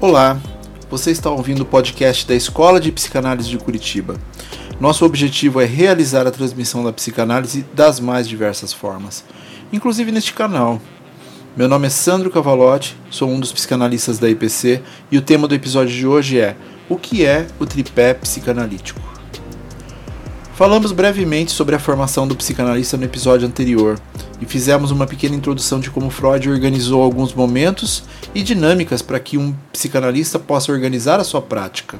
Olá, você está ouvindo o podcast da Escola de Psicanálise de Curitiba. Nosso objetivo é realizar a transmissão da psicanálise das mais diversas formas, inclusive neste canal. Meu nome é Sandro Cavalotti, sou um dos psicanalistas da IPC e o tema do episódio de hoje é O que é o tripé psicanalítico? Falamos brevemente sobre a formação do psicanalista no episódio anterior e fizemos uma pequena introdução de como Freud organizou alguns momentos e dinâmicas para que um psicanalista possa organizar a sua prática.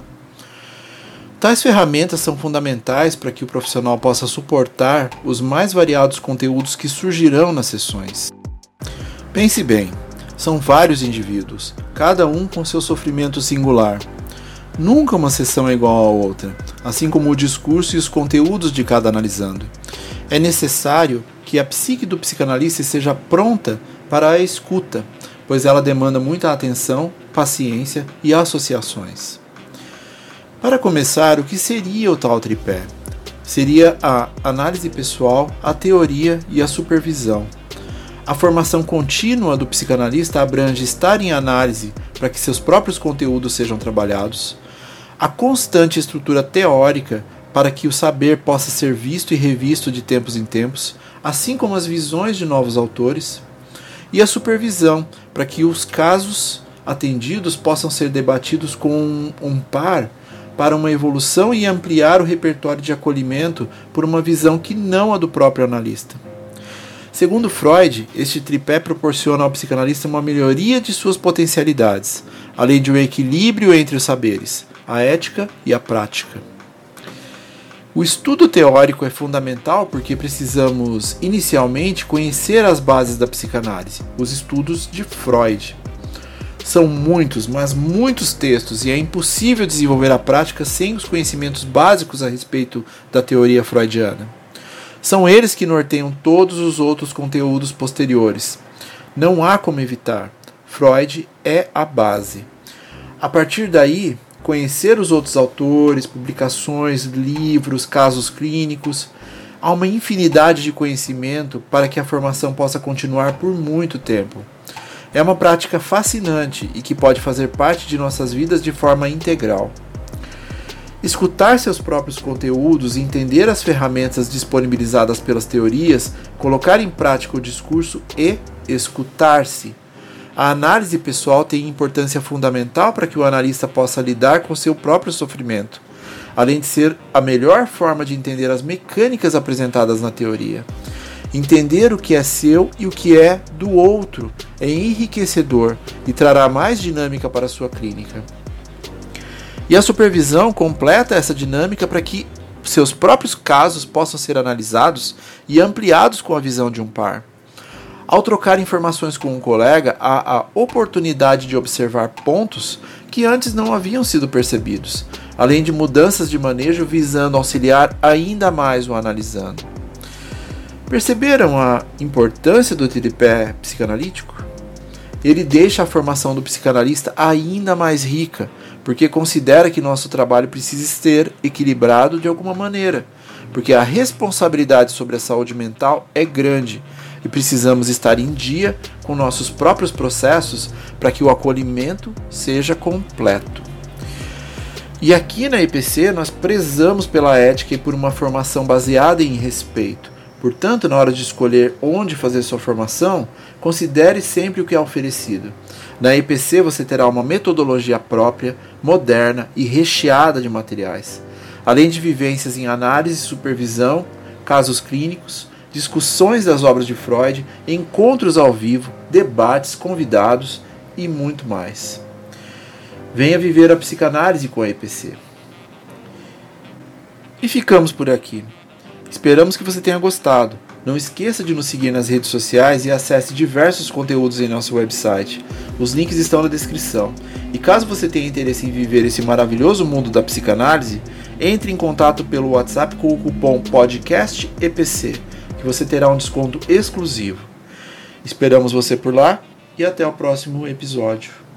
Tais ferramentas são fundamentais para que o profissional possa suportar os mais variados conteúdos que surgirão nas sessões. Pense bem, são vários indivíduos, cada um com seu sofrimento singular Nunca uma sessão é igual à outra, assim como o discurso e os conteúdos de cada analisando. É necessário que a psique do psicanalista seja pronta para a escuta, pois ela demanda muita atenção, paciência e associações. Para começar, o que seria o tal tripé? Seria a análise pessoal, a teoria e a supervisão. A formação contínua do psicanalista abrange estar em análise para que seus próprios conteúdos sejam trabalhados, a constante estrutura teórica para que o saber possa ser visto e revisto de tempos em tempos, assim como as visões de novos autores, e a supervisão para que os casos atendidos possam ser debatidos com um par para uma evolução e ampliar o repertório de acolhimento por uma visão que não a do próprio analista. Segundo Freud, este tripé proporciona ao psicanalista uma melhoria de suas potencialidades, além de um equilíbrio entre os saberes, a ética e a prática. O estudo teórico é fundamental porque precisamos, inicialmente, conhecer as bases da psicanálise, os estudos de Freud. São muitos, mas muitos textos, e é impossível desenvolver a prática sem os conhecimentos básicos a respeito da teoria freudiana. São eles que norteiam todos os outros conteúdos posteriores. Não há como evitar. Freud é a base. A partir daí, conhecer os outros autores, publicações, livros, casos clínicos. Há uma infinidade de conhecimento para que a formação possa continuar por muito tempo. É uma prática fascinante e que pode fazer parte de nossas vidas de forma integral. Escutar seus próprios conteúdos entender as ferramentas disponibilizadas pelas teorias, colocar em prática o discurso e escutar-se a análise pessoal tem importância fundamental para que o analista possa lidar com seu próprio sofrimento, além de ser a melhor forma de entender as mecânicas apresentadas na teoria. Entender o que é seu e o que é do outro é enriquecedor e trará mais dinâmica para a sua clínica. E a supervisão completa essa dinâmica para que seus próprios casos possam ser analisados e ampliados com a visão de um par. Ao trocar informações com um colega, há a oportunidade de observar pontos que antes não haviam sido percebidos, além de mudanças de manejo visando auxiliar ainda mais o analisando. Perceberam a importância do tripé psicanalítico? Ele deixa a formação do psicanalista ainda mais rica, porque considera que nosso trabalho precisa ser equilibrado de alguma maneira, porque a responsabilidade sobre a saúde mental é grande e precisamos estar em dia com nossos próprios processos para que o acolhimento seja completo. E aqui na IPC nós prezamos pela ética e por uma formação baseada em respeito. Portanto, na hora de escolher onde fazer sua formação, considere sempre o que é oferecido. Na IPC você terá uma metodologia própria, moderna e recheada de materiais, além de vivências em análise e supervisão, casos clínicos, discussões das obras de Freud, encontros ao vivo, debates, convidados e muito mais. Venha viver a psicanálise com a EPC. E ficamos por aqui. Esperamos que você tenha gostado. Não esqueça de nos seguir nas redes sociais e acesse diversos conteúdos em nosso website. Os links estão na descrição. E caso você tenha interesse em viver esse maravilhoso mundo da psicanálise, entre em contato pelo WhatsApp com o cupom PODCASTEPC que você terá um desconto exclusivo. Esperamos você por lá e até o próximo episódio.